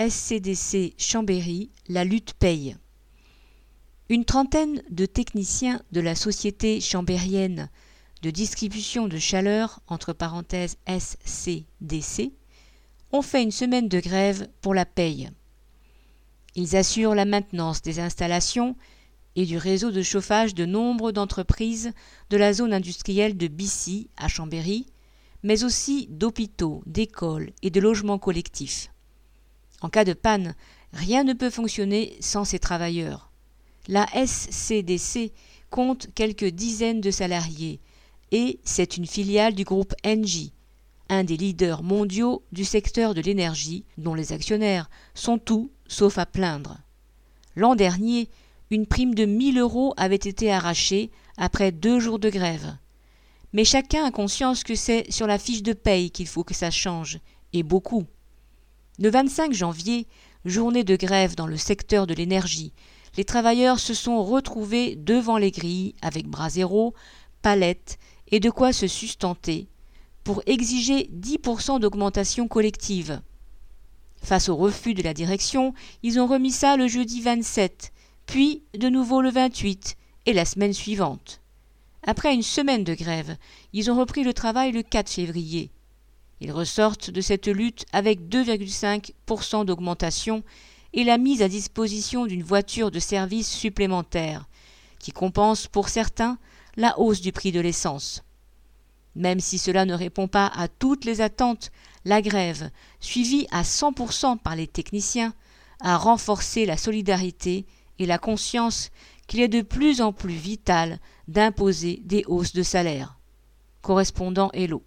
SCDC Chambéry, la lutte paye. Une trentaine de techniciens de la société chambérienne de distribution de chaleur, SCDC, ont fait une semaine de grève pour la paye. Ils assurent la maintenance des installations et du réseau de chauffage de nombre d'entreprises de la zone industrielle de Bissy à Chambéry, mais aussi d'hôpitaux, d'écoles et de logements collectifs. En cas de panne, rien ne peut fonctionner sans ces travailleurs. La SCDC compte quelques dizaines de salariés et c'est une filiale du groupe Engie, un des leaders mondiaux du secteur de l'énergie dont les actionnaires sont tout sauf à plaindre. L'an dernier, une prime de 1000 euros avait été arrachée après deux jours de grève. Mais chacun a conscience que c'est sur la fiche de paye qu'il faut que ça change, et beaucoup. Le 25 janvier, journée de grève dans le secteur de l'énergie, les travailleurs se sont retrouvés devant les grilles avec bras zéro, palettes et de quoi se sustenter pour exiger 10% d'augmentation collective. Face au refus de la direction, ils ont remis ça le jeudi 27, puis de nouveau le 28 et la semaine suivante. Après une semaine de grève, ils ont repris le travail le 4 février. Ils ressortent de cette lutte avec 2,5% d'augmentation et la mise à disposition d'une voiture de service supplémentaire, qui compense pour certains la hausse du prix de l'essence. Même si cela ne répond pas à toutes les attentes, la grève, suivie à 100% par les techniciens, a renforcé la solidarité et la conscience qu'il est de plus en plus vital d'imposer des hausses de salaire. Correspondant Hello.